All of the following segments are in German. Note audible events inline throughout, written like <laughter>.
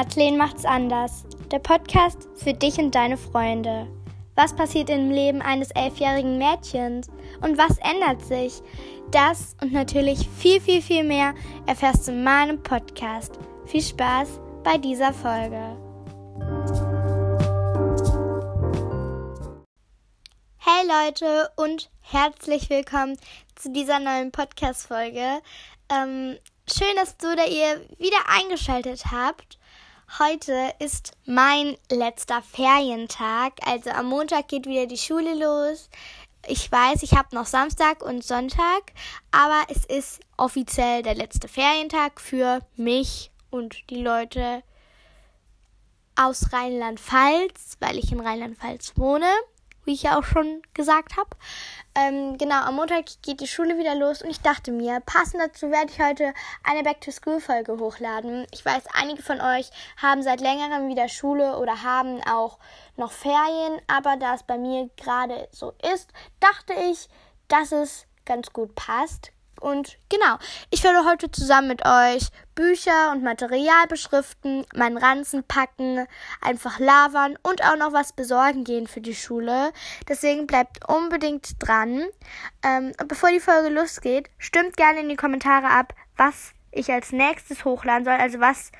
Madeleine macht's anders. Der Podcast für dich und deine Freunde. Was passiert im Leben eines elfjährigen Mädchens? Und was ändert sich? Das und natürlich viel, viel, viel mehr erfährst du in meinem Podcast. Viel Spaß bei dieser Folge. Hey Leute und herzlich willkommen zu dieser neuen Podcast-Folge. Ähm, schön, dass du oder ihr wieder eingeschaltet habt. Heute ist mein letzter Ferientag. Also am Montag geht wieder die Schule los. Ich weiß, ich habe noch Samstag und Sonntag, aber es ist offiziell der letzte Ferientag für mich und die Leute aus Rheinland-Pfalz, weil ich in Rheinland-Pfalz wohne wie ich ja auch schon gesagt habe. Ähm, genau, am Montag geht die Schule wieder los und ich dachte mir, passend dazu werde ich heute eine Back-to-School-Folge hochladen. Ich weiß, einige von euch haben seit längerem wieder Schule oder haben auch noch Ferien, aber da es bei mir gerade so ist, dachte ich, dass es ganz gut passt. Und genau, ich werde heute zusammen mit euch Bücher und Material beschriften, meinen Ranzen packen, einfach lavern und auch noch was besorgen gehen für die Schule. Deswegen bleibt unbedingt dran. Ähm, bevor die Folge losgeht, stimmt gerne in die Kommentare ab, was ich als nächstes hochladen soll, also was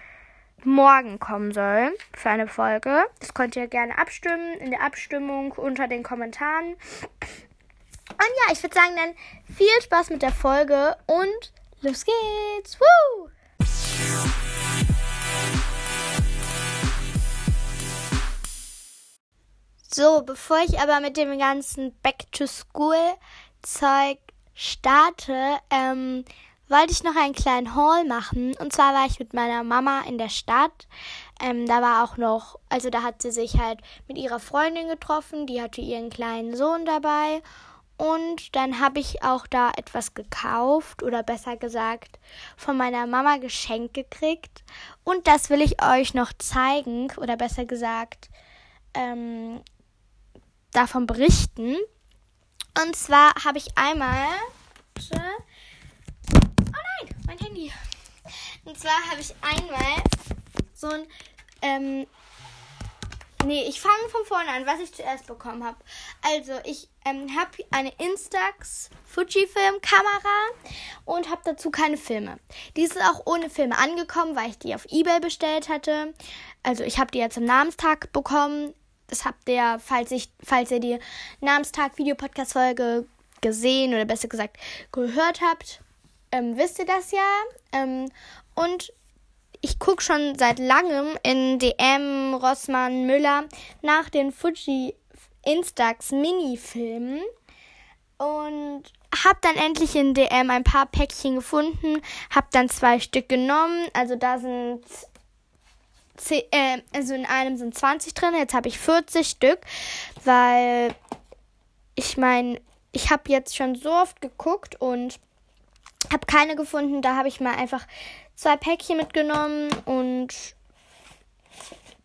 morgen kommen soll für eine Folge. Das könnt ihr gerne abstimmen in der Abstimmung unter den Kommentaren. Und ja, ich würde sagen, dann viel Spaß mit der Folge und los geht's. Woo! So, bevor ich aber mit dem ganzen Back-to-School-Zeug starte, ähm, wollte ich noch einen kleinen Haul machen. Und zwar war ich mit meiner Mama in der Stadt. Ähm, da war auch noch, also da hat sie sich halt mit ihrer Freundin getroffen. Die hatte ihren kleinen Sohn dabei. Und dann habe ich auch da etwas gekauft oder besser gesagt von meiner Mama geschenkt gekriegt. Und das will ich euch noch zeigen oder besser gesagt ähm, davon berichten. Und zwar habe ich einmal. Oh nein, mein Handy. Und zwar habe ich einmal so ein ähm, Nee, ich fange von vorne an, was ich zuerst bekommen habe. Also, ich ähm, habe eine Instax Fujifilm-Kamera und habe dazu keine Filme. Die ist auch ohne Filme angekommen, weil ich die auf Ebay bestellt hatte. Also, ich habe die ja zum Namenstag bekommen. Das habt ihr, falls, ich, falls ihr die Namenstag-Video-Podcast-Folge gesehen oder besser gesagt gehört habt, ähm, wisst ihr das ja. Ähm, und ich gucke schon seit langem in DM, Rossmann, Müller nach den Fuji Instax Mini-Filmen und habe dann endlich in DM ein paar Päckchen gefunden, habe dann zwei Stück genommen, also da sind äh, also in einem sind 20 drin, jetzt habe ich 40 Stück, weil ich meine, ich habe jetzt schon so oft geguckt und habe keine gefunden, da habe ich mal einfach zwei Päckchen mitgenommen und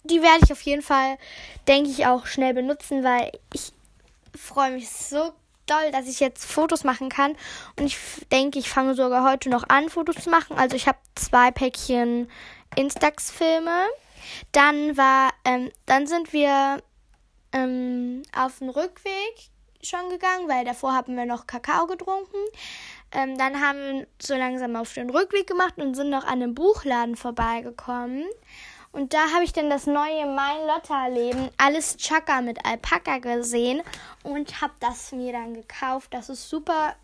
die werde ich auf jeden Fall, denke ich, auch schnell benutzen, weil ich freue mich so doll, dass ich jetzt Fotos machen kann. Und ich denke, ich fange sogar heute noch an, Fotos zu machen. Also ich habe zwei Päckchen Instax-Filme. Dann war, ähm, dann sind wir ähm, auf den Rückweg schon gegangen, weil davor haben wir noch Kakao getrunken. Ähm, dann haben wir so langsam auf den Rückweg gemacht und sind noch an einem Buchladen vorbeigekommen. Und da habe ich dann das neue Mein Lotterleben, alles Chaka mit Alpaka gesehen und habe das mir dann gekauft. Das ist super,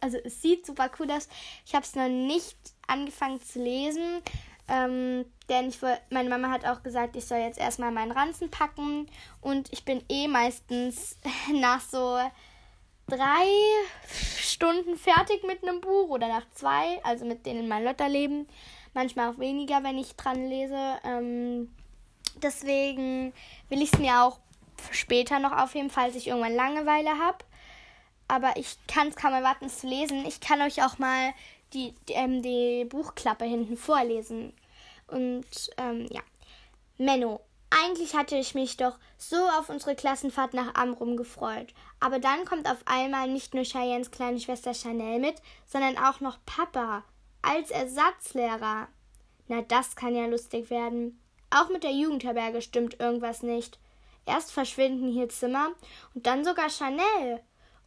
also es sieht super cool aus. Ich habe es noch nicht angefangen zu lesen, ähm, denn ich, meine Mama hat auch gesagt, ich soll jetzt erstmal meinen Ranzen packen und ich bin eh meistens <laughs> nach so drei Stunden fertig mit einem Buch oder nach zwei, also mit denen mein Lotterleben. Manchmal auch weniger, wenn ich dran lese. Ähm, deswegen will ich es mir auch später noch aufheben, falls ich irgendwann Langeweile habe. Aber ich kann es kaum erwarten, es zu lesen. Ich kann euch auch mal die, die, ähm, die Buchklappe hinten vorlesen. Und ähm, ja. Menno, eigentlich hatte ich mich doch so auf unsere Klassenfahrt nach Amrum gefreut. Aber dann kommt auf einmal nicht nur Cheyennes kleine Schwester Chanel mit, sondern auch noch Papa als Ersatzlehrer. Na, das kann ja lustig werden. Auch mit der Jugendherberge stimmt irgendwas nicht. Erst verschwinden hier Zimmer und dann sogar Chanel.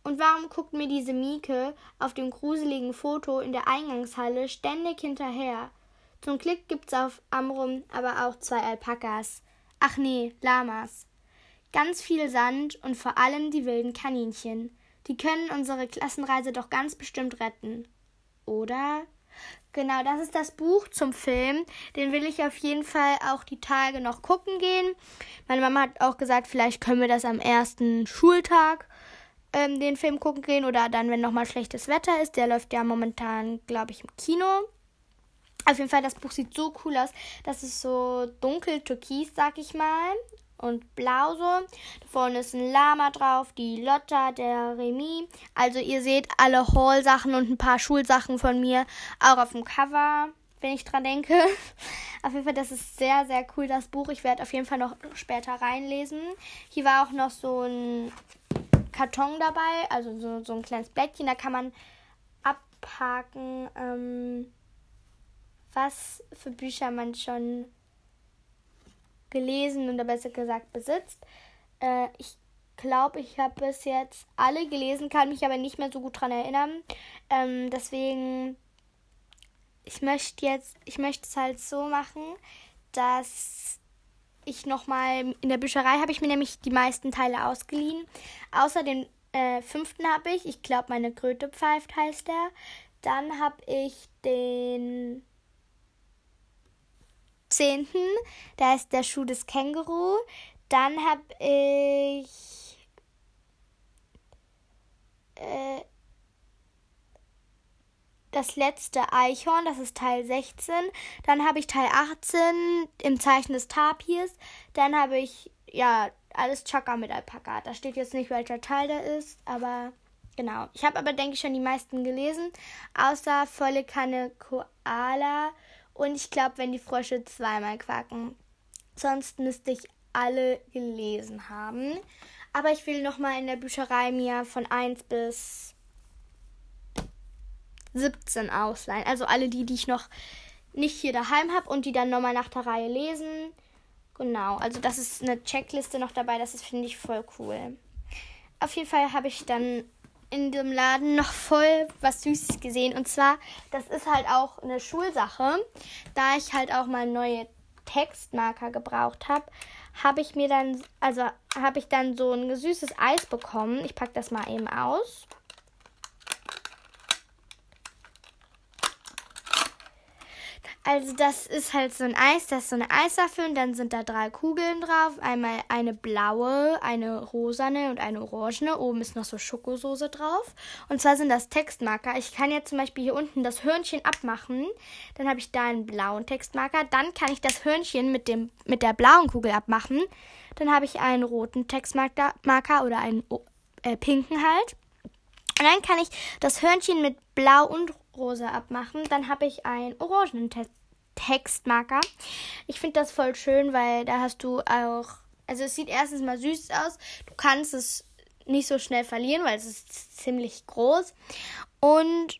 Und warum guckt mir diese Mieke auf dem gruseligen Foto in der Eingangshalle ständig hinterher? Zum Glück gibt's auf Amrum aber auch zwei Alpakas. Ach nee, Lamas. Ganz viel Sand und vor allem die wilden Kaninchen. Die können unsere Klassenreise doch ganz bestimmt retten. Oder? Genau, das ist das Buch zum Film. Den will ich auf jeden Fall auch die Tage noch gucken gehen. Meine Mama hat auch gesagt, vielleicht können wir das am ersten Schultag ähm, den Film gucken gehen oder dann, wenn nochmal schlechtes Wetter ist. Der läuft ja momentan, glaube ich, im Kino. Auf jeden Fall, das Buch sieht so cool aus. Das ist so dunkel türkis, sag ich mal. Und blau so. Da vorne ist ein Lama drauf, die Lotta, der Remy. Also ihr seht alle Hall-Sachen und ein paar Schulsachen von mir auch auf dem Cover, wenn ich dran denke. <laughs> Auf jeden Fall, das ist sehr, sehr cool, das Buch. Ich werde auf jeden Fall noch später reinlesen. Hier war auch noch so ein Karton dabei, also so, so ein kleines Blättchen. Da kann man abhaken. Ähm, was für Bücher man schon gelesen oder besser gesagt besitzt. Äh, ich glaube, ich habe bis jetzt alle gelesen, kann mich aber nicht mehr so gut daran erinnern. Ähm, deswegen, ich möchte jetzt, ich möchte es halt so machen, dass ich nochmal, in der Bücherei habe ich mir nämlich die meisten Teile ausgeliehen. Außer den äh, fünften habe ich, ich glaube, meine Kröte pfeift heißt der. Dann habe ich den 10. Da ist der Schuh des Känguru. Dann habe ich äh, das letzte Eichhorn, das ist Teil 16. Dann habe ich Teil 18 im Zeichen des Tapirs. Dann habe ich, ja, alles Chaka mit Alpaka. Da steht jetzt nicht, welcher Teil da ist, aber genau. Ich habe aber, denke ich, schon die meisten gelesen. Außer volle Kanne Koala und ich glaube, wenn die Frösche zweimal quaken. Sonst müsste ich alle gelesen haben. Aber ich will nochmal in der Bücherei mir von 1 bis 17 ausleihen. Also alle die, die ich noch nicht hier daheim habe und die dann nochmal nach der Reihe lesen. Genau, also das ist eine Checkliste noch dabei. Das finde ich, voll cool. Auf jeden Fall habe ich dann in dem Laden noch voll was Süßes gesehen. Und zwar, das ist halt auch eine Schulsache. Da ich halt auch mal neue Textmarker gebraucht habe, habe ich mir dann, also habe ich dann so ein süßes Eis bekommen. Ich packe das mal eben aus. Also das ist halt so ein Eis, das ist so eine Eiswaffe und dann sind da drei Kugeln drauf. Einmal eine blaue, eine rosane und eine orangene. Oben ist noch so Schokosoße drauf. Und zwar sind das Textmarker. Ich kann jetzt zum Beispiel hier unten das Hörnchen abmachen. Dann habe ich da einen blauen Textmarker. Dann kann ich das Hörnchen mit, dem, mit der blauen Kugel abmachen. Dann habe ich einen roten Textmarker oder einen äh, pinken halt. Und dann kann ich das Hörnchen mit blau und rosa abmachen. Dann habe ich einen orangenen Te Textmarker. Ich finde das voll schön, weil da hast du auch. Also es sieht erstens mal süß aus. Du kannst es nicht so schnell verlieren, weil es ist ziemlich groß. Und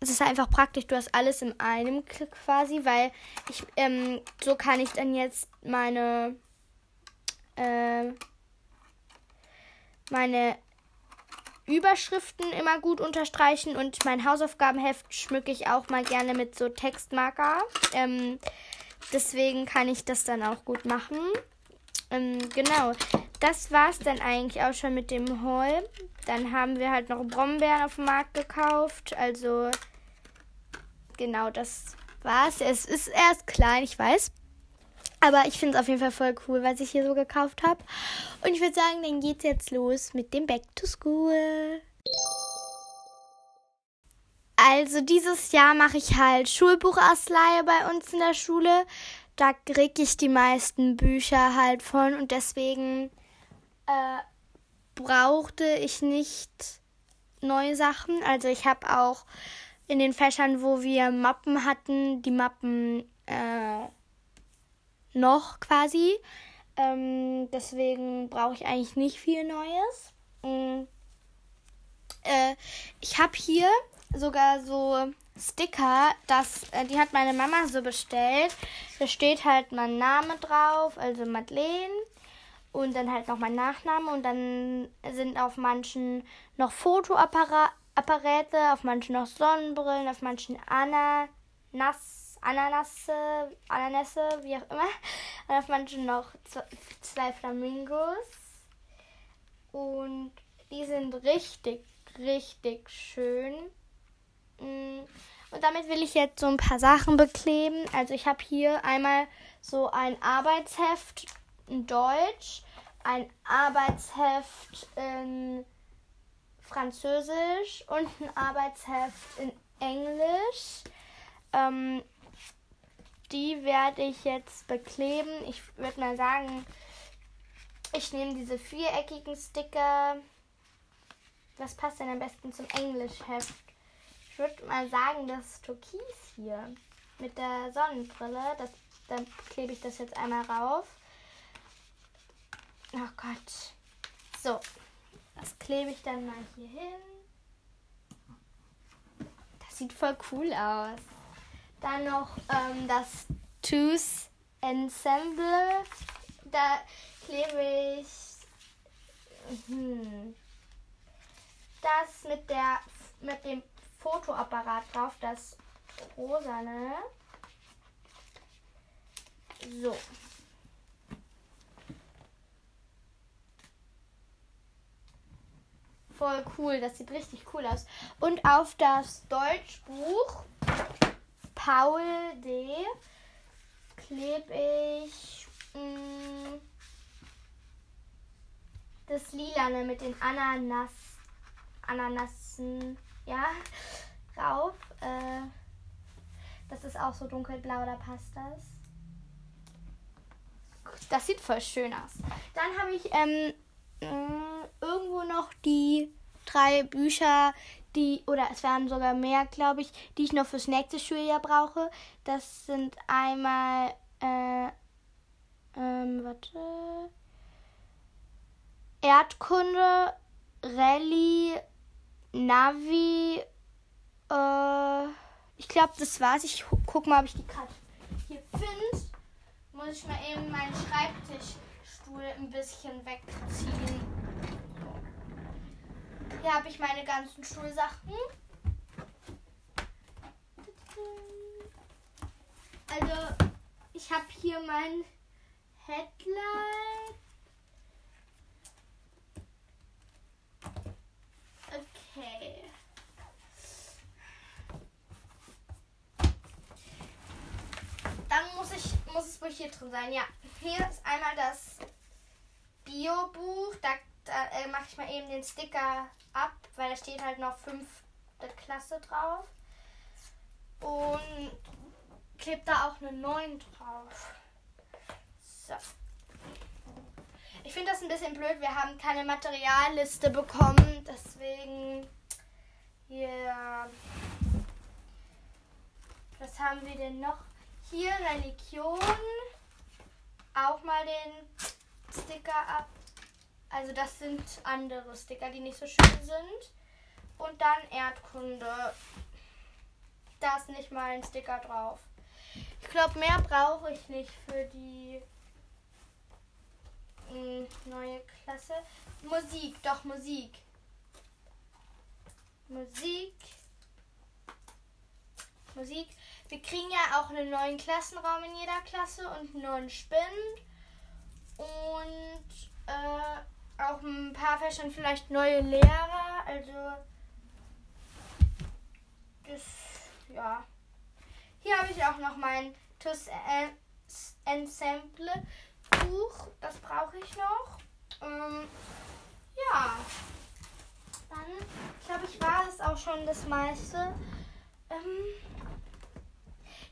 es ist einfach praktisch, du hast alles in einem Klick quasi, weil ich, ähm, so kann ich dann jetzt meine, äh, meine Überschriften immer gut unterstreichen und mein Hausaufgabenheft schmücke ich auch mal gerne mit so Textmarker. Ähm, deswegen kann ich das dann auch gut machen. Ähm, genau, das war es dann eigentlich auch schon mit dem Haul. Dann haben wir halt noch Brombeeren auf dem Markt gekauft. Also genau, das war's. Es ist erst klein, ich weiß. Aber ich finde es auf jeden Fall voll cool, was ich hier so gekauft habe. Und ich würde sagen, dann geht's jetzt los mit dem Back to School. Also dieses Jahr mache ich halt Schulbuchausleihe bei uns in der Schule. Da kriege ich die meisten Bücher halt von und deswegen äh, brauchte ich nicht neue Sachen. Also ich habe auch in den Fächern, wo wir Mappen hatten, die Mappen äh, noch quasi. Ähm, deswegen brauche ich eigentlich nicht viel Neues. Ähm, äh, ich habe hier sogar so Sticker, das, äh, die hat meine Mama so bestellt. Da steht halt mein Name drauf, also Madeleine. Und dann halt noch mein Nachname. Und dann sind auf manchen noch Fotoapparate, auf manchen noch Sonnenbrillen, auf manchen Ananas, Ananasse, Ananasse, wie auch immer. Und auf manchen noch zwei Flamingos. Und die sind richtig, richtig schön. Mm. Und damit will ich jetzt so ein paar Sachen bekleben. Also ich habe hier einmal so ein Arbeitsheft in Deutsch, ein Arbeitsheft in Französisch und ein Arbeitsheft in Englisch. Ähm, die werde ich jetzt bekleben. Ich würde mal sagen, ich nehme diese viereckigen Sticker. Was passt denn am besten zum Englischheft? Ich würde mal sagen, das Türkis hier mit der Sonnenbrille, das, dann klebe ich das jetzt einmal rauf. Oh Gott. So, das klebe ich dann mal hier hin. Das sieht voll cool aus. Dann noch ähm, das Tooth Ensemble. Da klebe ich hm, das mit der mit dem Fotoapparat drauf, das rosane. So. Voll cool, das sieht richtig cool aus. Und auf das Deutschbuch Paul D. klebe ich mh, mm, das Lilane mit den Ananas, Ananassen ja, rauf. Äh, das ist auch so dunkelblau, da passt das. Das sieht voll schön aus. Dann habe ich ähm, äh, irgendwo noch die drei Bücher, die, oder es werden sogar mehr, glaube ich, die ich noch fürs nächste Schuljahr brauche. Das sind einmal, äh, ähm, warte, Erdkunde, Rallye, Navi. Äh, ich glaube, das war's. Ich guck mal, ob ich die gerade hier finde. Muss ich mal eben meinen Schreibtischstuhl ein bisschen wegziehen. Hier habe ich meine ganzen Schulsachen. Also, ich habe hier mein Headline. Okay. Dann muss ich muss es wohl hier drin sein. Ja, hier ist einmal das Bio-Buch. Da, da äh, mache ich mal eben den Sticker ab, weil da steht halt noch fünfte Klasse drauf. Und klebt da auch eine 9 drauf. So. Ich finde das ein bisschen blöd. Wir haben keine Materialliste bekommen. Deswegen hier. Was haben wir denn noch? Hier Religion. Auch mal den Sticker ab. Also das sind andere Sticker, die nicht so schön sind. Und dann Erdkunde. Da ist nicht mal ein Sticker drauf. Ich glaube, mehr brauche ich nicht für die hm, neue Klasse. Musik, doch Musik. Musik. Musik. Wir kriegen ja auch einen neuen Klassenraum in jeder Klasse und einen neuen Spind. Und äh, auch ein paar Fächern vielleicht neue Lehrer. Also das, ja. Hier habe ich auch noch mein TUS Ensemble Buch, das brauche ich noch. Ähm, ja. Dann, glaube ich, war es auch schon das meiste. Ähm,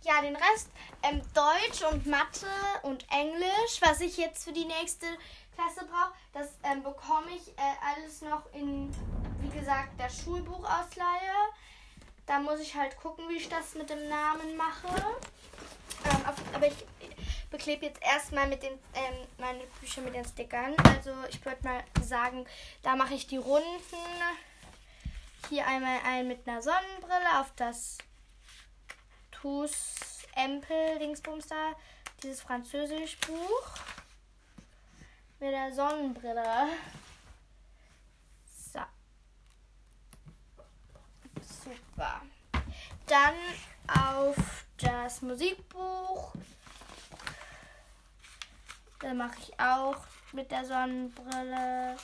ja, den Rest, ähm, Deutsch und Mathe und Englisch, was ich jetzt für die nächste Klasse brauche, das ähm, bekomme ich äh, alles noch in, wie gesagt, der Schulbuchausleihe. Da muss ich halt gucken, wie ich das mit dem Namen mache. Ähm, auf, aber ich beklebe jetzt erstmal mit den ähm, meine Bücher mit den Stickern. Also ich würde mal sagen, da mache ich die Runden. Hier einmal ein mit einer Sonnenbrille auf das TUS Empel, Dingsbums da, dieses Französisch-Buch mit der Sonnenbrille. So. Super. Dann auf das Musikbuch. Dann mache ich auch mit der Sonnenbrille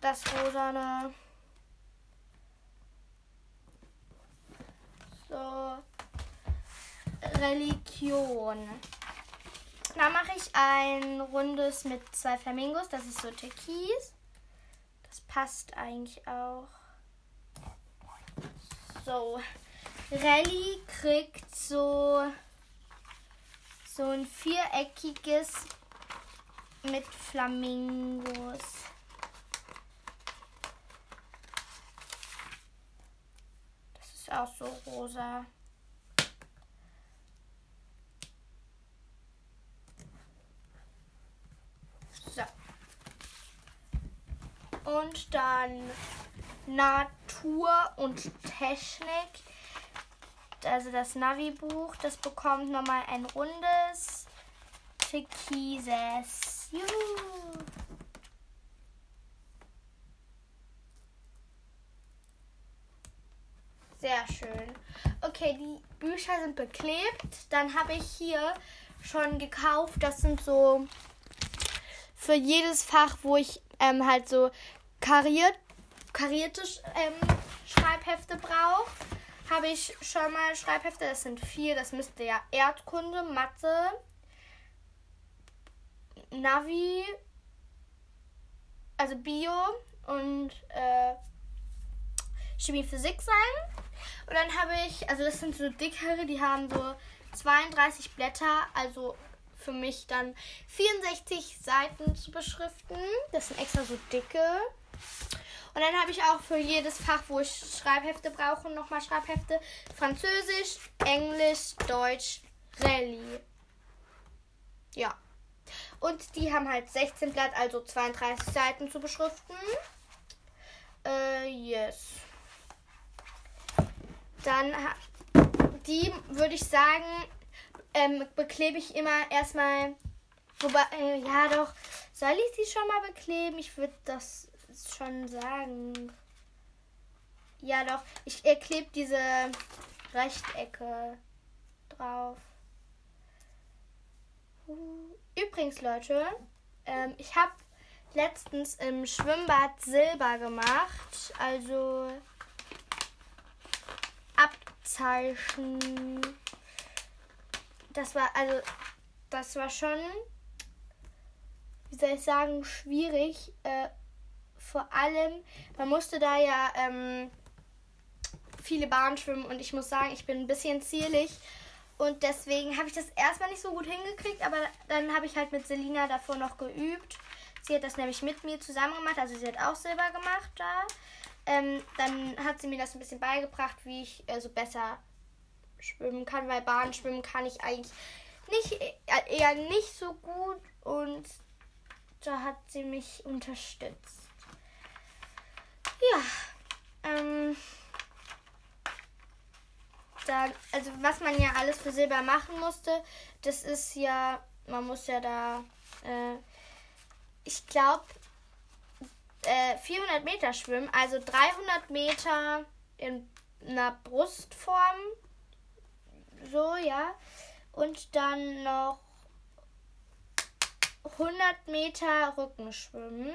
das rosane. So. Religion. Da mache ich ein rundes mit zwei Flamingos. Das ist so türkis. Das passt eigentlich auch. So. Rallye kriegt so, so ein viereckiges mit Flamingos. Das ist auch so rosa. So. Und dann Natur und Technik. Also das Navi-Buch, das bekommt nochmal ein rundes türkises. Juhu. Sehr schön. Okay, die Bücher sind beklebt. Dann habe ich hier schon gekauft. Das sind so für jedes Fach, wo ich ähm, halt so kariert, karierte ähm, Schreibhefte brauche, habe ich schon mal Schreibhefte. Das sind vier. Das müsste ja Erdkunde, Mathe, Navi, also Bio und äh, Chemie, Physik sein. Und dann habe ich, also das sind so dickere, die haben so 32 Blätter, also für mich dann 64 Seiten zu beschriften. Das sind extra so dicke. Und dann habe ich auch für jedes Fach, wo ich Schreibhefte brauche, nochmal Schreibhefte. Französisch, Englisch, Deutsch, Rallye. Ja. Und die haben halt 16 Blatt, also 32 Seiten zu beschriften. Äh, yes. Dann die würde ich sagen, ähm, beklebe ich immer erstmal. Wobei, äh, ja doch, soll ich sie schon mal bekleben? Ich würde das schon sagen. Ja doch, ich äh, klebe diese Rechtecke drauf. Übrigens, Leute, ähm, ich habe letztens im Schwimmbad Silber gemacht. Also Abzeichen das war, also, das war schon, wie soll ich sagen, schwierig. Äh, vor allem, man musste da ja ähm, viele Bahnen schwimmen und ich muss sagen, ich bin ein bisschen zierlich. Und deswegen habe ich das erstmal nicht so gut hingekriegt, aber dann habe ich halt mit Selina davor noch geübt. Sie hat das nämlich mit mir zusammen gemacht, also sie hat auch Silber gemacht da. Ähm, dann hat sie mir das ein bisschen beigebracht, wie ich also besser schwimmen kann, weil Bahn schwimmen kann ich eigentlich nicht, äh, eher nicht so gut und da hat sie mich unterstützt. Ja, ähm, da, also was man ja alles für Silber machen musste, das ist ja, man muss ja da, äh, ich glaube, äh, 400 Meter schwimmen, also 300 Meter in einer Brustform so, ja. Und dann noch 100 Meter Rückenschwimmen.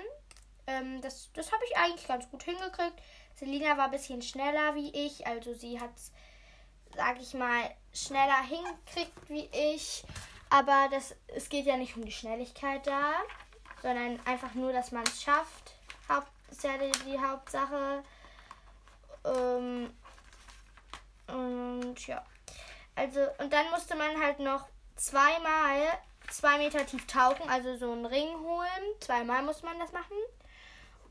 Ähm, das das habe ich eigentlich ganz gut hingekriegt. Selina war ein bisschen schneller wie ich. Also sie hat es, sage ich mal, schneller hingekriegt wie ich. Aber das, es geht ja nicht um die Schnelligkeit da, sondern einfach nur, dass man es schafft. Haupt, ist ja die, die Hauptsache. Ähm, und ja. Also, und dann musste man halt noch zweimal zwei Meter tief tauchen, also so einen Ring holen. Zweimal musste man das machen.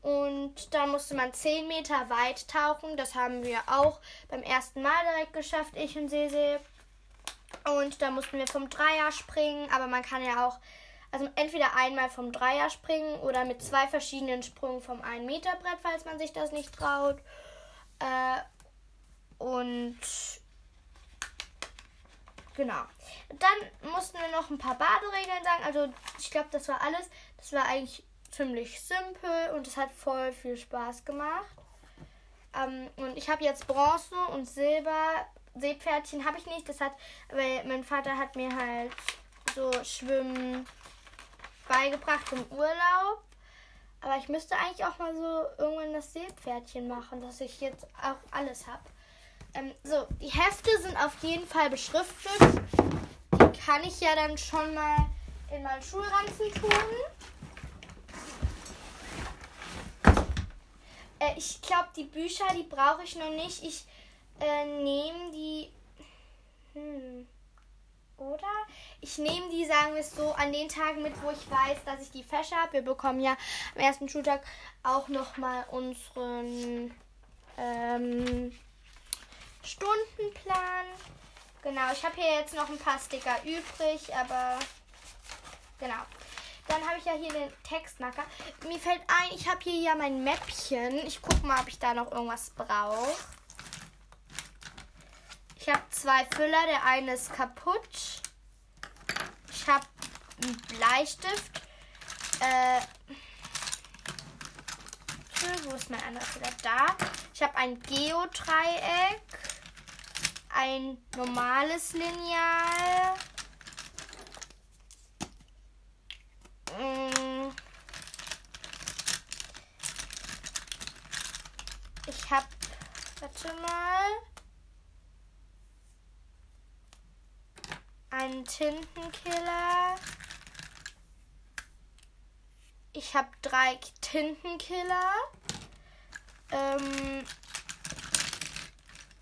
Und dann musste man zehn Meter weit tauchen. Das haben wir auch beim ersten Mal direkt geschafft, ich und Sese. Und da mussten wir vom Dreier springen, aber man kann ja auch, also entweder einmal vom Dreier springen oder mit zwei verschiedenen Sprüngen vom 1 Meter Brett, falls man sich das nicht traut. Äh, und genau. Dann mussten wir noch ein paar Baderegeln sagen. Also ich glaube, das war alles. Das war eigentlich ziemlich simpel und es hat voll viel Spaß gemacht. Ähm, und ich habe jetzt Bronze und Silber. Seepferdchen habe ich nicht. Das hat, weil mein Vater hat mir halt so Schwimmen beigebracht im Urlaub. Aber ich müsste eigentlich auch mal so irgendwann das Seepferdchen machen, dass ich jetzt auch alles habe. Ähm, so, die Hefte sind auf jeden Fall beschriftet. Die kann ich ja dann schon mal in meinen Schulranzen tun. Äh, ich glaube, die Bücher, die brauche ich noch nicht. Ich äh, nehme die. Hm. Oder? Ich nehme die, sagen wir es so, an den Tagen mit, wo ich weiß, dass ich die Fächer habe. Wir bekommen ja am ersten Schultag auch nochmal unseren ähm, Stundenplan. Genau, ich habe hier jetzt noch ein paar Sticker übrig, aber genau. Dann habe ich ja hier den Textmarker. Mir fällt ein, ich habe hier ja mein Mäppchen. Ich gucke mal, ob ich da noch irgendwas brauche. Ich habe zwei Füller. Der eine ist kaputt. Ich habe einen Bleistift. Äh, wo ist mein anderer Füller? Da. Ich habe ein Geodreieck. Ein normales Lineal. Mm. Ich habe, warte mal, einen Tintenkiller. Ich habe drei Tintenkiller. Ähm,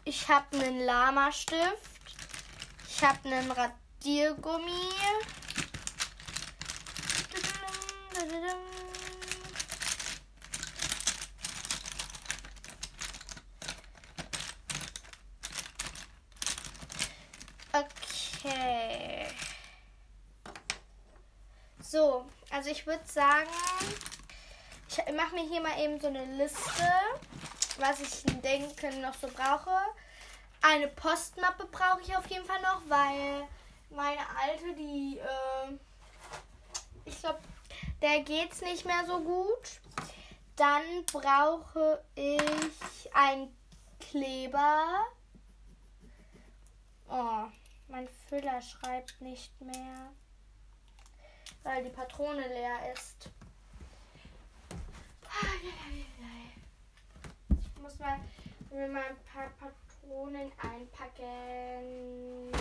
ich habe einen Lama-Stift. Ich habe einen Radiergummi. Okay. So, also ich würde sagen, ich mache mir hier mal eben so eine Liste, was ich denke noch so brauche. Eine Postmappe brauche ich auf jeden Fall noch, weil meine alte, die, äh, ich glaube, der geht's nicht mehr so gut. Dann brauche ich ein Kleber. Oh, mein Füller schreibt nicht mehr, weil die Patrone leer ist. Muss mal, mir mal ein paar Patronen einpacken.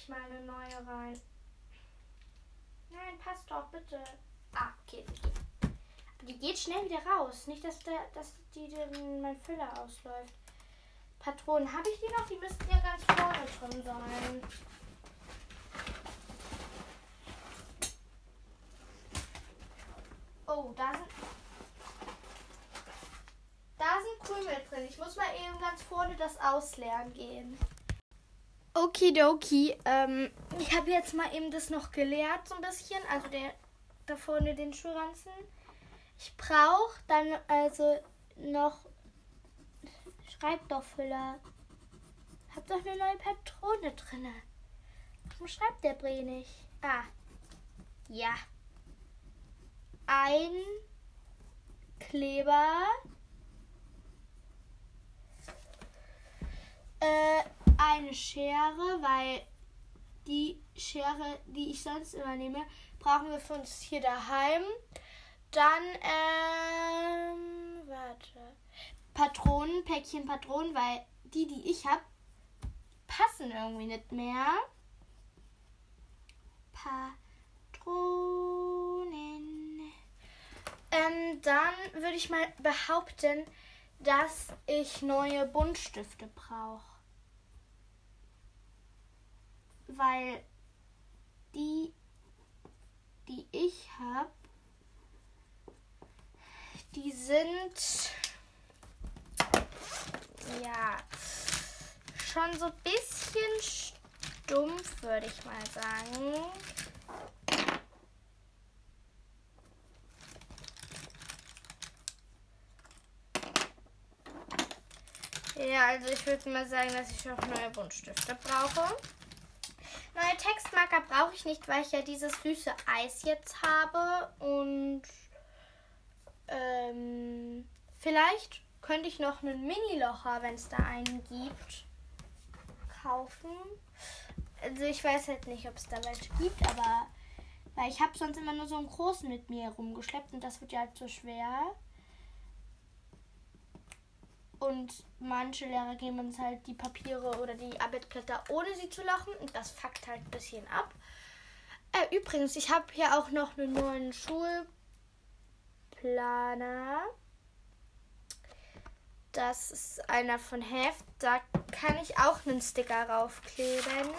ich mal eine neue rein. Nein, passt doch, bitte. Ah, okay. Die geht schnell wieder raus. Nicht, dass, der, dass die den, mein Füller ausläuft. Patronen, habe ich die noch? Die müssten ja ganz vorne drin sein. Oh, da sind. Da sind Krümel drin. Ich muss mal eben ganz vorne das ausleeren gehen. Okidoki. Ähm, ich habe jetzt mal eben das noch geleert, so ein bisschen. Also der da vorne den Schulranzen. Ich brauche dann also noch Schreibstofffüller. Hab doch eine neue Patrone drin. Warum schreibt der Bre nicht? Ah. Ja. Ein Kleber. Äh, eine Schere, weil die Schere, die ich sonst immer nehme, brauchen wir für uns hier daheim. Dann, ähm, warte. Patronen, Päckchen Patronen, weil die, die ich habe, passen irgendwie nicht mehr. Patronen. Ähm, dann würde ich mal behaupten, dass ich neue Buntstifte brauche. Weil die, die ich habe, die sind ja, schon so ein bisschen stumpf, würde ich mal sagen. Ja, also ich würde mal sagen, dass ich auch neue Buntstifte brauche. Neue Textmarker brauche ich nicht, weil ich ja dieses süße Eis jetzt habe. Und ähm, vielleicht könnte ich noch einen Mini-Locher, wenn es da einen gibt, kaufen. Also ich weiß halt nicht, ob es da welche gibt, aber weil ich habe sonst immer nur so einen großen mit mir herumgeschleppt und das wird ja halt so schwer. Und manche Lehrer geben uns halt die Papiere oder die Arbeitsblätter, ohne sie zu lachen. Und das fuckt halt ein bisschen ab. Äh, übrigens, ich habe hier auch noch einen neuen Schulplaner. Das ist einer von Heft. Da kann ich auch einen Sticker raufkleben.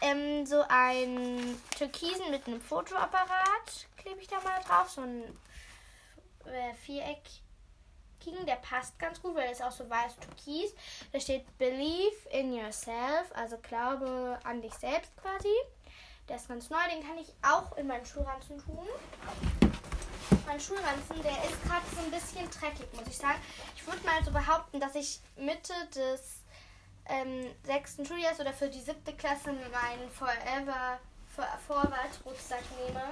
Ähm, so ein Türkisen mit einem Fotoapparat klebe ich da mal drauf. So ein äh, Viereck der passt ganz gut, weil ist auch so weiß türkis. Da steht Believe in yourself, also glaube an dich selbst quasi. Der ist ganz neu, den kann ich auch in meinen Schulranzen tun. Mein Schulranzen, der ist gerade so ein bisschen dreckig, muss ich sagen. Ich würde mal so behaupten, dass ich Mitte des ähm, sechsten Schuljahres oder für die siebte Klasse meinen Forever Forward Rucksack nehme.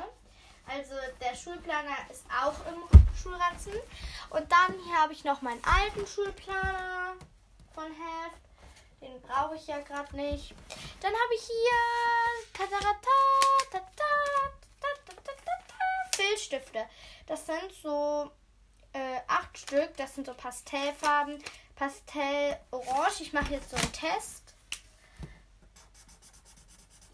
Also der Schulplaner ist auch im Schulranzen. Und dann hier habe ich noch meinen alten Schulplaner von Heft. Den brauche ich ja gerade nicht. Dann habe ich hier Filzstifte. Das sind so äh, acht Stück. Das sind so Pastellfarben. Pastell Orange. Ich mache jetzt so einen Test.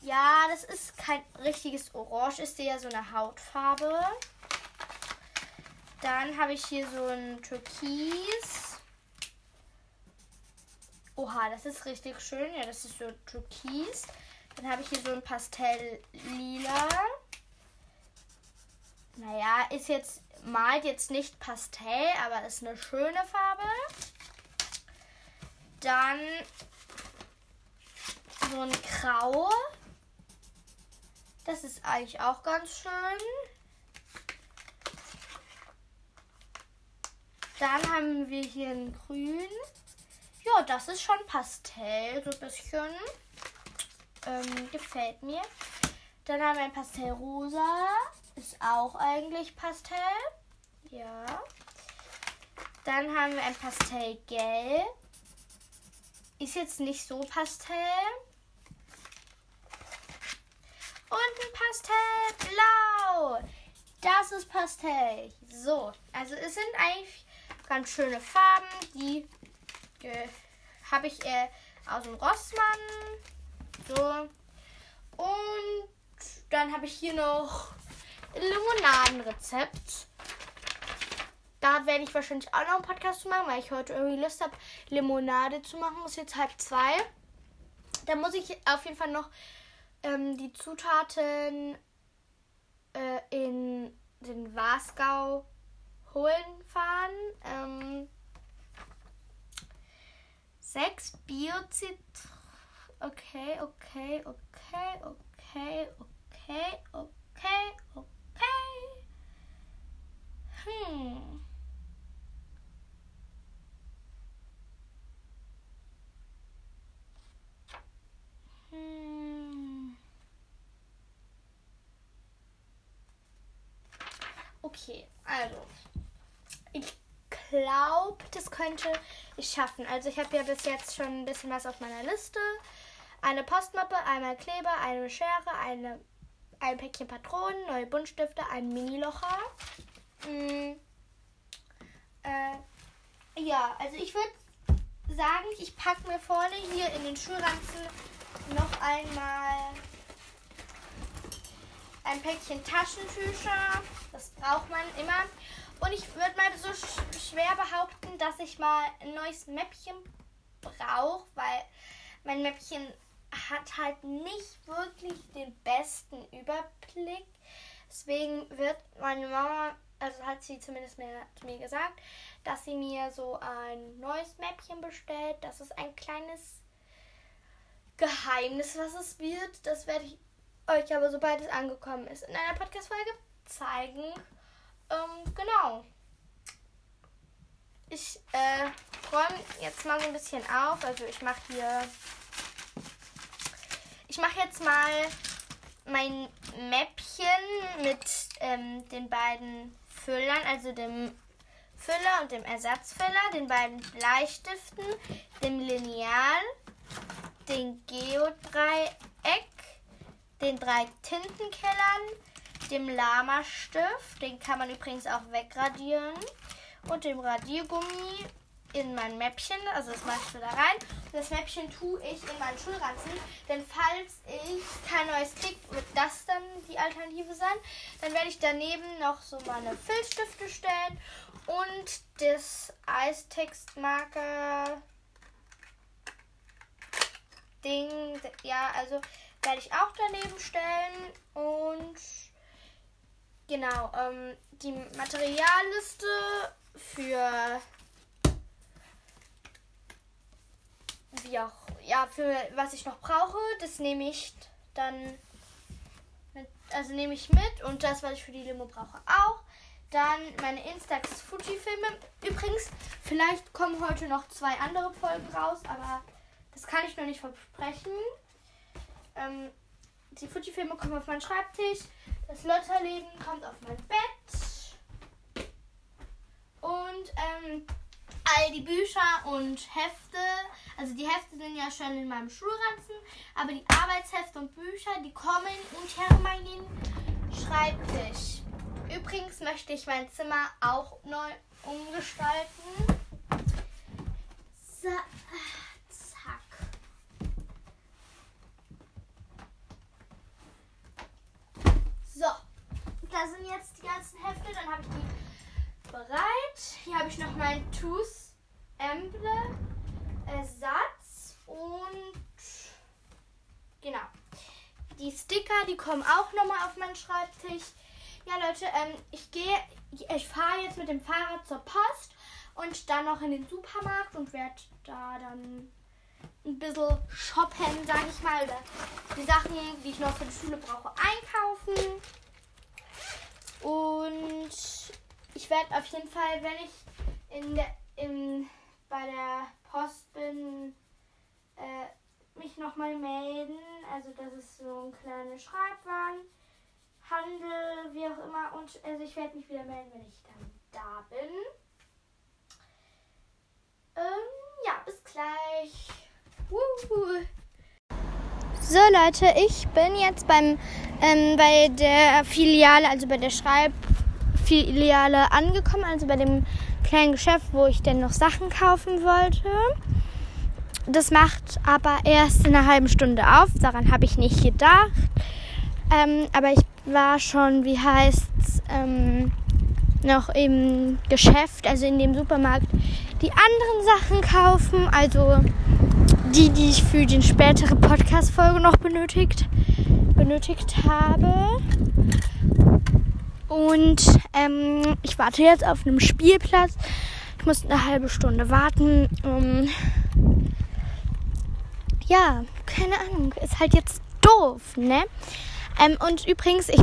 Ja, das ist kein richtiges Orange, ist ja so eine Hautfarbe. Dann habe ich hier so ein Türkis. Oha, das ist richtig schön. Ja, das ist so Türkis. Dann habe ich hier so ein Pastell-Lila. Naja, ist jetzt, malt jetzt nicht Pastell, aber ist eine schöne Farbe. Dann so ein Grau. Das ist eigentlich auch ganz schön. Dann haben wir hier ein Grün. Ja, das ist schon Pastell, so ein bisschen. Ähm, gefällt mir. Dann haben wir ein Pastellrosa. Ist auch eigentlich Pastell. Ja. Dann haben wir ein Pastellgelb. Ist jetzt nicht so Pastell. Und ein Pastellblau. Das ist Pastell. So, also es sind eigentlich ganz schöne Farben. Die äh, habe ich äh, aus dem Rossmann. So. Und dann habe ich hier noch Limonadenrezept. Da werde ich wahrscheinlich auch noch einen Podcast zu machen, weil ich heute irgendwie Lust habe, Limonade zu machen. Ist jetzt halb zwei. Da muss ich auf jeden Fall noch ähm, die Zutaten äh, in den Wasgau holen fahren. Ähm, sechs Biozit. Okay, okay, okay, okay, okay, okay, okay. Hm. Hm. Okay, also. Ich glaube, das könnte ich schaffen. Also ich habe ja bis jetzt schon ein bisschen was auf meiner Liste. Eine Postmappe, einmal Kleber, eine Schere, eine, ein Päckchen Patronen, neue Buntstifte, ein Mini-Locher. Hm. Äh, ja, also ich würde sagen, ich packe mir vorne hier in den Schulranzen noch einmal ein Päckchen Taschentücher. Das braucht man immer. Und ich würde mal so schwer behaupten, dass ich mal ein neues Mäppchen brauche, weil mein Mäppchen hat halt nicht wirklich den besten Überblick. Deswegen wird meine Mama, also hat sie zumindest mir, zu mir gesagt, dass sie mir so ein neues Mäppchen bestellt. Das ist ein kleines Geheimnis, was es wird. Das werde ich euch aber, sobald es angekommen ist, in einer Podcast-Folge zeigen. Ähm, genau. ich äh, räume jetzt mal so ein bisschen auf. Also ich mache hier. Ich mache jetzt mal mein Mäppchen mit ähm, den beiden Füllern, also dem Füller und dem Ersatzfüller, den beiden Bleistiften, dem Lineal, den Geodreieck, den drei Tintenkellern, dem Lama-Stift, den kann man übrigens auch wegradieren, und dem Radiergummi in mein Mäppchen, also das machst du da rein. Das Mäppchen tue ich in meinen Schulranzen, denn falls ich kein neues kriege, wird das dann die Alternative sein. Dann werde ich daneben noch so meine Filzstifte stellen und das Eistextmarker Ding, ja, also werde ich auch daneben stellen und genau, ähm, die Materialliste für wie auch, ja, für was ich noch brauche, das nehme ich dann mit, also nehme ich mit und das, was ich für die Limo brauche, auch. Dann meine Instax Fuji-Filme. Übrigens, vielleicht kommen heute noch zwei andere Folgen raus, aber das kann ich noch nicht versprechen. Ähm, die Fuji-Filme kommen auf meinen Schreibtisch. Das Lotterleben kommt auf mein Bett. Und ähm, all die Bücher und Hefte, also die Hefte sind ja schon in meinem Schulranzen, aber die Arbeitshefte und Bücher, die kommen unter meinen Schreibtisch. Übrigens möchte ich mein Zimmer auch neu umgestalten. So. So, da sind jetzt die ganzen Hefte, dann habe ich die bereit. Hier habe ich noch meinen Tooth Emblem Ersatz und genau. Die Sticker, die kommen auch nochmal auf meinen Schreibtisch. Ja, Leute, ähm, ich gehe, ich fahre jetzt mit dem Fahrrad zur Post und dann noch in den Supermarkt und werde da dann ein bisschen shoppen, sage ich mal, oder die Sachen, die ich noch für die Schule brauche, einkaufen. Und ich werde auf jeden Fall, wenn ich in der, in, bei der Post bin, äh, mich nochmal melden. Also das ist so ein kleiner Schreibwagen, Handel, wie auch immer. Und also ich werde mich wieder melden, wenn ich dann da bin. Ähm, ja, bis gleich. Woo. So Leute, ich bin jetzt beim ähm, bei der Filiale, also bei der Schreib Filiale angekommen, also bei dem kleinen Geschäft, wo ich denn noch Sachen kaufen wollte. Das macht aber erst in einer halben Stunde auf. Daran habe ich nicht gedacht. Ähm, aber ich war schon, wie heißt ähm, noch im Geschäft, also in dem Supermarkt, die anderen Sachen kaufen. Also die, die ich für die spätere Podcast-Folge noch benötigt, benötigt habe. Und ähm, ich warte jetzt auf einem Spielplatz. Ich muss eine halbe Stunde warten. Um, ja, keine Ahnung. Ist halt jetzt doof, ne? Ähm, und übrigens, ich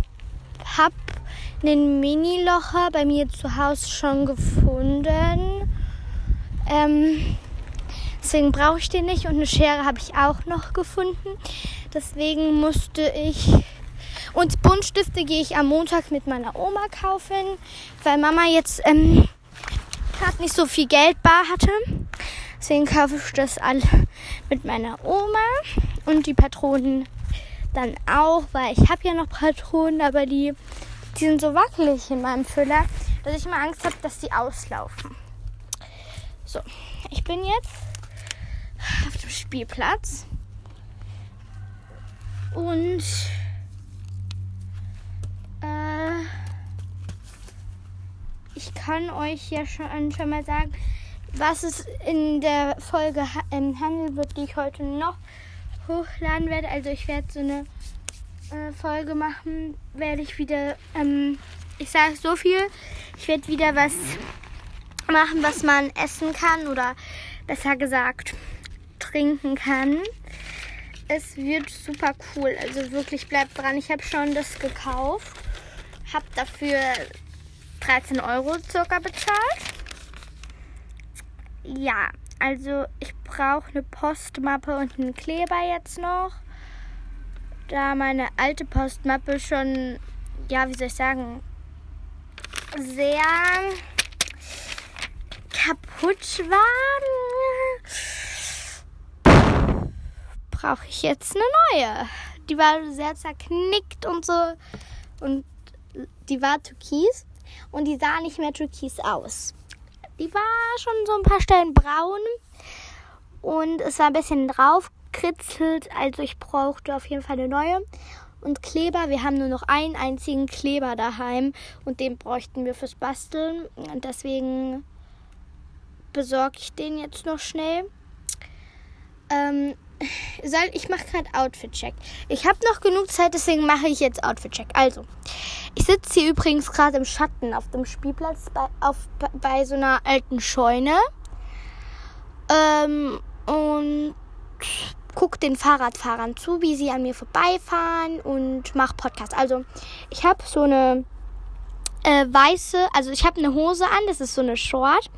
habe einen Mini-Locher bei mir zu Hause schon gefunden. Ähm, deswegen brauche ich den nicht. Und eine Schere habe ich auch noch gefunden. Deswegen musste ich und Buntstifte gehe ich am Montag mit meiner Oma kaufen, weil Mama jetzt ähm, gerade nicht so viel Geld bar hatte. Deswegen kaufe ich das alle mit meiner Oma und die Patronen dann auch, weil ich habe ja noch Patronen, aber die, die sind so wackelig in meinem Füller, dass ich immer Angst habe, dass die auslaufen. So, ich bin jetzt auf dem Spielplatz und äh, ich kann euch ja schon, schon mal sagen, was es in der Folge ähm, handeln wird, die ich heute noch hochladen werde. Also ich werde so eine äh, Folge machen, werde ich wieder, ähm, ich sage so viel, ich werde wieder was machen, was man essen kann oder besser gesagt trinken kann. Es wird super cool, also wirklich bleibt dran. Ich habe schon das gekauft habe dafür 13 Euro circa bezahlt. ja, also ich brauche eine Postmappe und einen Kleber jetzt noch. Da meine alte Postmappe schon, ja, wie soll ich sagen, sehr kaputt war, brauche ich jetzt eine neue. Die war sehr zerknickt und so. Und die war türkis und die sah nicht mehr türkis aus. Die war schon so ein paar Stellen braun und es war ein bisschen draufkritzelt. Also ich brauchte auf jeden Fall eine neue. Und Kleber, wir haben nur noch einen einzigen Kleber daheim und den bräuchten wir fürs Basteln. Und deswegen besorge ich den jetzt noch schnell. Ähm, soll, ich mache gerade Outfit-Check. Ich habe noch genug Zeit, deswegen mache ich jetzt Outfit-Check. Also, ich sitze hier übrigens gerade im Schatten auf dem Spielplatz bei, auf, bei so einer alten Scheune. Ähm, und gucke den Fahrradfahrern zu, wie sie an mir vorbeifahren und mache Podcast. Also, ich habe so eine äh, weiße, also ich habe eine Hose an, das ist so eine Short.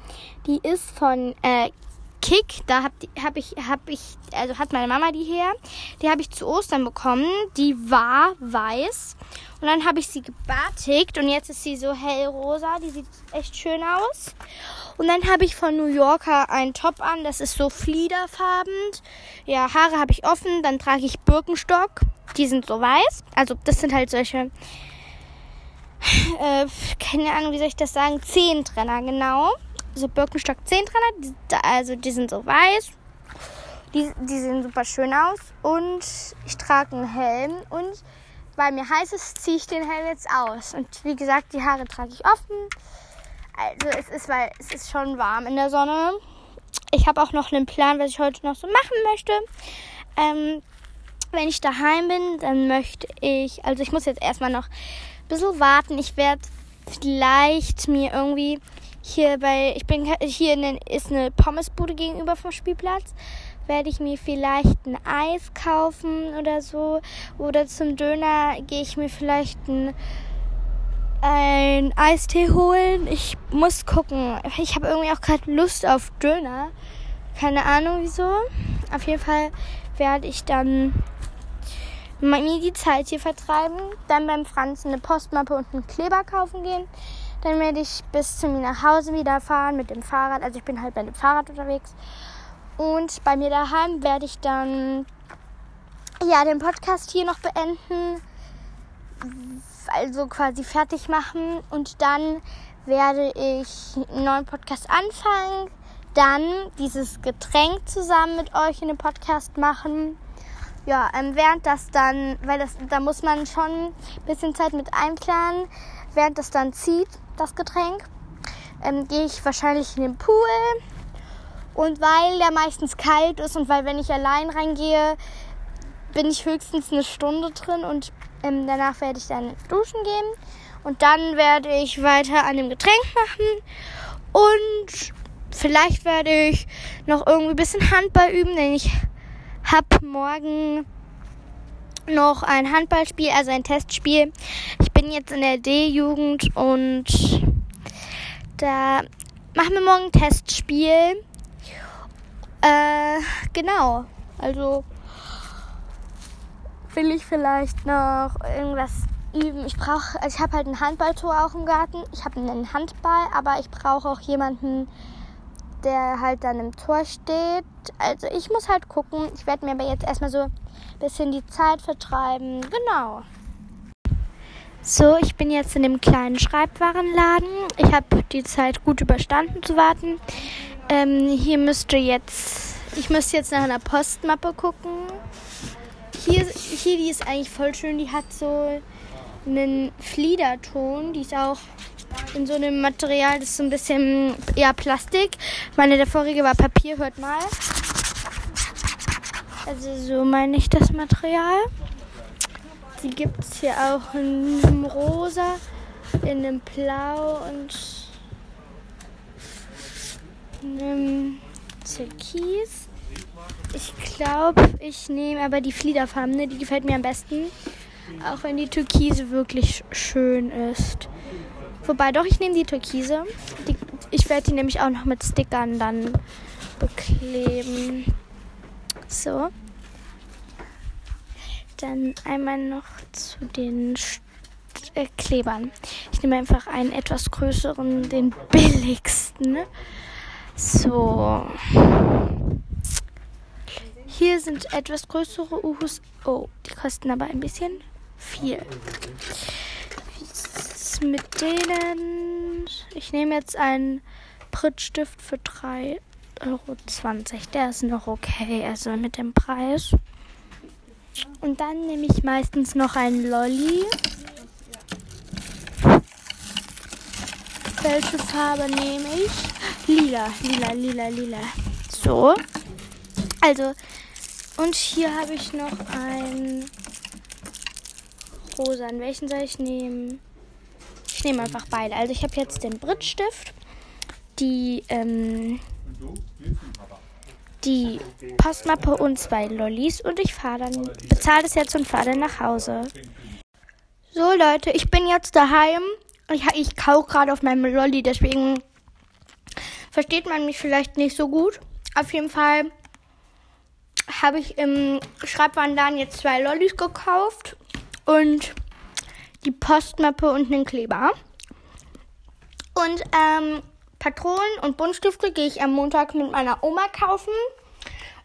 Die ist von äh, Kick, da habe hab ich, hab ich, also hat meine Mama die her. Die habe ich zu Ostern bekommen. Die war weiß. Und dann habe ich sie gebartigt und jetzt ist sie so hellrosa. Die sieht echt schön aus. Und dann habe ich von New Yorker einen Top an. Das ist so fliederfarben. Ja, Haare habe ich offen. Dann trage ich Birkenstock. Die sind so weiß. Also das sind halt solche, äh, keine Ahnung, wie soll ich das sagen? Zehentrenner, genau so Birkenstock 10 dran Also die sind so weiß. Die, die sehen super schön aus. Und ich trage einen Helm. Und weil mir heiß ist, ziehe ich den Helm jetzt aus. Und wie gesagt, die Haare trage ich offen. Also es ist, weil es ist schon warm in der Sonne. Ich habe auch noch einen Plan, was ich heute noch so machen möchte. Ähm, wenn ich daheim bin, dann möchte ich, also ich muss jetzt erstmal noch ein bisschen warten. Ich werde vielleicht mir irgendwie hier bei, ich bin hier in ist eine Pommesbude gegenüber vom Spielplatz. Werde ich mir vielleicht ein Eis kaufen oder so. Oder zum Döner gehe ich mir vielleicht ein, ein Eistee holen. Ich muss gucken. Ich habe irgendwie auch gerade Lust auf Döner. Keine Ahnung wieso. Auf jeden Fall werde ich dann mir die Zeit hier vertreiben. Dann beim Franz eine Postmappe und einen Kleber kaufen gehen. Dann werde ich bis zu mir nach Hause wieder fahren mit dem Fahrrad. Also ich bin halt mit dem Fahrrad unterwegs. Und bei mir daheim werde ich dann ja den Podcast hier noch beenden. Also quasi fertig machen. Und dann werde ich einen neuen Podcast anfangen. Dann dieses Getränk zusammen mit euch in dem Podcast machen. Ja, ähm, während das dann, weil das, da muss man schon ein bisschen Zeit mit einplanen, während das dann zieht das Getränk, ähm, gehe ich wahrscheinlich in den Pool. Und weil der meistens kalt ist und weil wenn ich allein reingehe, bin ich höchstens eine Stunde drin und ähm, danach werde ich dann duschen gehen. Und dann werde ich weiter an dem Getränk machen. Und vielleicht werde ich noch irgendwie ein bisschen Handball üben, denn ich habe morgen noch ein Handballspiel, also ein Testspiel. Ich bin jetzt in der D-Jugend und da machen wir morgen ein Testspiel. Äh, genau. Also will ich vielleicht noch irgendwas üben. Ich brauche, also ich habe halt ein Handballtor auch im Garten. Ich habe einen Handball, aber ich brauche auch jemanden, der halt dann im Tor steht. Also ich muss halt gucken. Ich werde mir aber jetzt erstmal so bisschen die Zeit vertreiben. Genau. So, ich bin jetzt in dem kleinen Schreibwarenladen. Ich habe die Zeit gut überstanden zu warten. Ähm, hier müsste jetzt, ich müsste jetzt nach einer Postmappe gucken. Hier, hier, die ist eigentlich voll schön. Die hat so einen Fliederton. Die ist auch in so einem Material, das ist so ein bisschen eher Plastik. Meine der vorige war Papier, hört mal. Also so meine ich das Material. Die gibt es hier auch in einem Rosa, in einem Blau und in einem Türkis. Ich glaube, ich nehme aber die Fliederfarbene, die gefällt mir am besten. Auch wenn die Türkise wirklich schön ist. Wobei, doch, ich nehme die Türkise. Die, ich werde die nämlich auch noch mit Stickern dann bekleben. So. Dann einmal noch zu den äh, Klebern. Ich nehme einfach einen etwas größeren, den billigsten. So. Hier sind etwas größere Uhus. Oh, die kosten aber ein bisschen viel. Mit denen. Ich nehme jetzt einen Prittstift für 3,20 Euro. Der ist noch okay, also mit dem Preis. Und dann nehme ich meistens noch einen Lolli. Welche Farbe nehme ich? Lila, lila, lila, lila. So. Also, und hier habe ich noch ein rosa. An welchen soll ich nehmen? Nehme einfach beide. Also ich habe jetzt den Brittstift, die, ähm, die Postmappe und zwei Lollis und ich fahre dann, bezahle das jetzt und fahre dann nach Hause. So Leute, ich bin jetzt daheim. Ich, ich kau gerade auf meinem Lolli, deswegen versteht man mich vielleicht nicht so gut. Auf jeden Fall habe ich im Schreibwarenladen jetzt zwei Lollis gekauft und die Postmappe und einen Kleber. Und ähm, Patronen und Buntstifte gehe ich am Montag mit meiner Oma kaufen.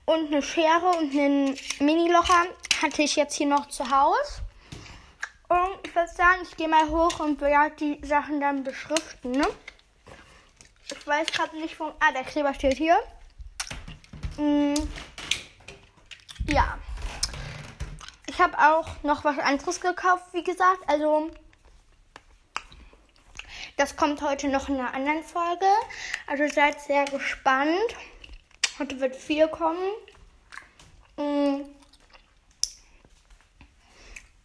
Und eine Schere und einen Mini-Locher hatte ich jetzt hier noch zu Hause. Und ich würde sagen, ich gehe mal hoch und werde die Sachen dann beschriften. Ne? Ich weiß gerade nicht, wo. Ah, der Kleber steht hier. Hm. Ja. Ich habe auch noch was anderes gekauft, wie gesagt. Also, das kommt heute noch in einer anderen Folge. Also seid sehr gespannt. Heute wird viel kommen. Mm.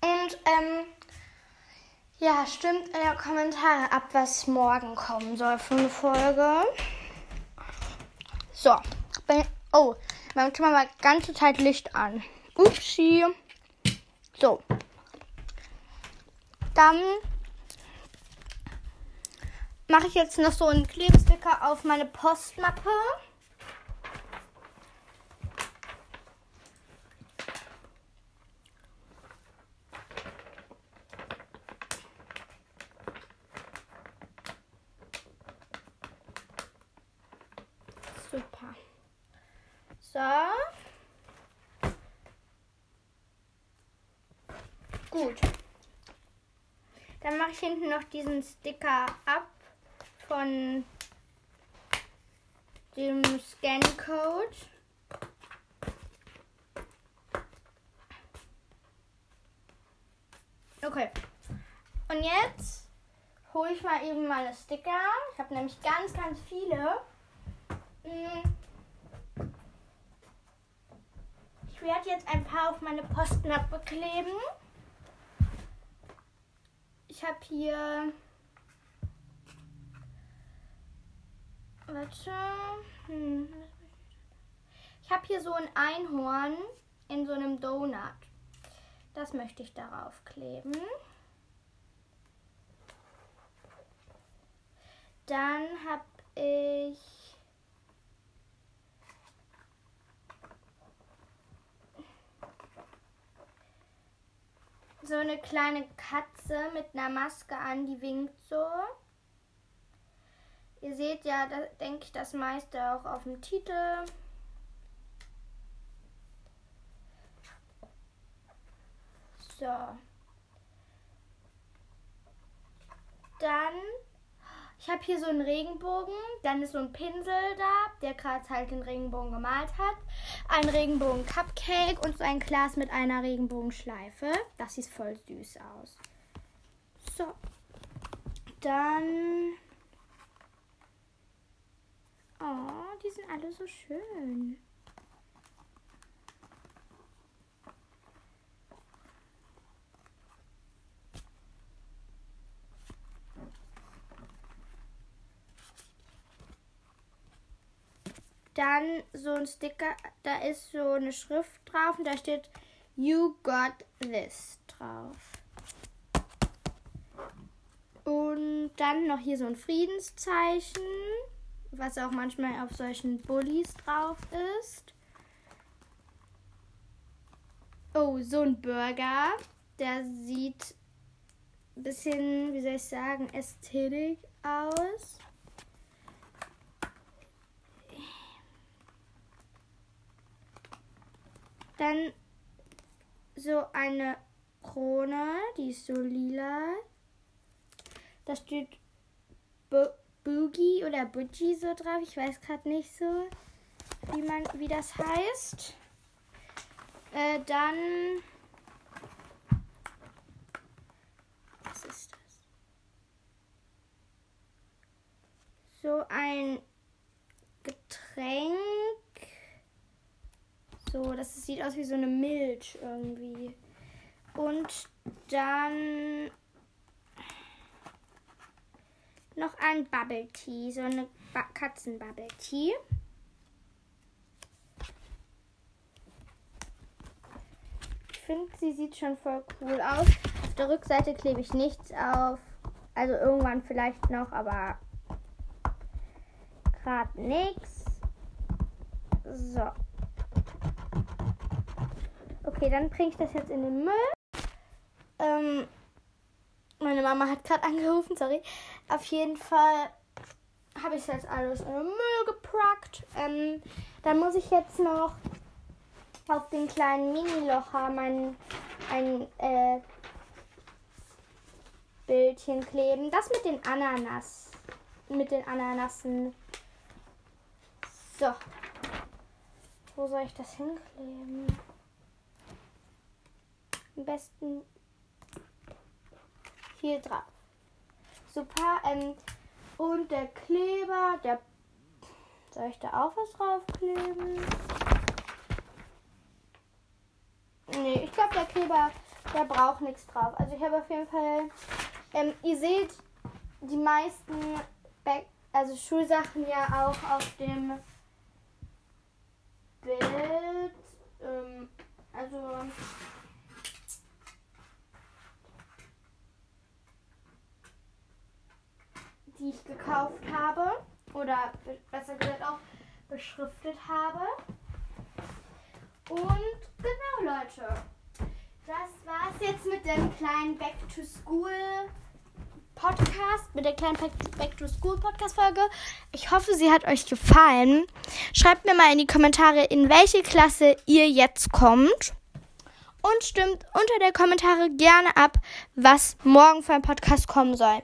Und ähm, ja, stimmt in den Kommentaren ab, was morgen kommen soll für eine Folge. So. Oh, mein Zimmer war ganze Zeit Licht an. Upsi. So. Dann mache ich jetzt noch so einen Klebesticker auf meine Postmappe. Super. So. Gut. Dann mache ich hinten noch diesen Sticker ab von dem Scan-Code. Okay. Und jetzt hole ich mal eben meine Sticker. Ich habe nämlich ganz, ganz viele. Hm. Ich werde jetzt ein paar auf meine Postmappe kleben. Ich habe hier. Warte. Hm. Ich habe hier so ein Einhorn in so einem Donut. Das möchte ich darauf kleben. Dann habe ich so eine kleine Katze mit einer Maske an, die winkt so. Ihr seht ja, da denke ich, das meiste auch auf dem Titel. So. Dann ich habe hier so einen Regenbogen, dann ist so ein Pinsel da, der gerade halt den Regenbogen gemalt hat. Ein Regenbogen-Cupcake und so ein Glas mit einer Regenbogenschleife. Das sieht voll süß aus. So. Dann. Oh, die sind alle so schön. Dann so ein Sticker, da ist so eine Schrift drauf und da steht You got this drauf. Und dann noch hier so ein Friedenszeichen. was auch manchmal auf solchen Bullies drauf ist. Oh, so ein Burger. Der sieht ein bisschen, wie soll ich sagen, ästhetisch aus. Dann so eine Krone, die ist so lila. Da steht Bo Boogie oder Boogie so drauf. Ich weiß gerade nicht so, wie man, wie das heißt. Äh, dann. Was ist das? So ein Getränk. So, das sieht aus wie so eine Milch irgendwie. Und dann noch ein Bubble Tea, so eine ba Katzen Bubble Tea. Ich finde, sie sieht schon voll cool aus. Auf der Rückseite klebe ich nichts auf. Also irgendwann vielleicht noch, aber gerade nichts. So. Okay, dann bringe ich das jetzt in den Müll. Ähm, meine Mama hat gerade <laughs> angerufen, sorry. Auf jeden Fall habe ich jetzt alles in den Müll gepackt. Ähm, dann muss ich jetzt noch auf den kleinen Mini-Locher mein ein äh, Bildchen kleben. Das mit den Ananas. Mit den Ananassen. So. Wo soll ich das hinkleben? Am besten hier drauf. Super. Ähm, und der Kleber, der. Soll ich da auch was draufkleben? Nee, ich glaube, der Kleber, der braucht nichts drauf. Also ich habe auf jeden Fall. Ähm, ihr seht die meisten Back also Schulsachen ja auch auf dem Bild. Ähm, also die ich gekauft habe oder besser gesagt auch beschriftet habe. Und genau, Leute, das war's jetzt mit dem kleinen Back to School Podcast, mit der kleinen Back to School Podcast Folge. Ich hoffe, sie hat euch gefallen. Schreibt mir mal in die Kommentare, in welche Klasse ihr jetzt kommt. Und stimmt unter der Kommentare gerne ab, was morgen für ein Podcast kommen soll.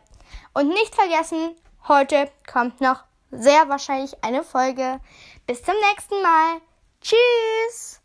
Und nicht vergessen, heute kommt noch sehr wahrscheinlich eine Folge. Bis zum nächsten Mal. Tschüss.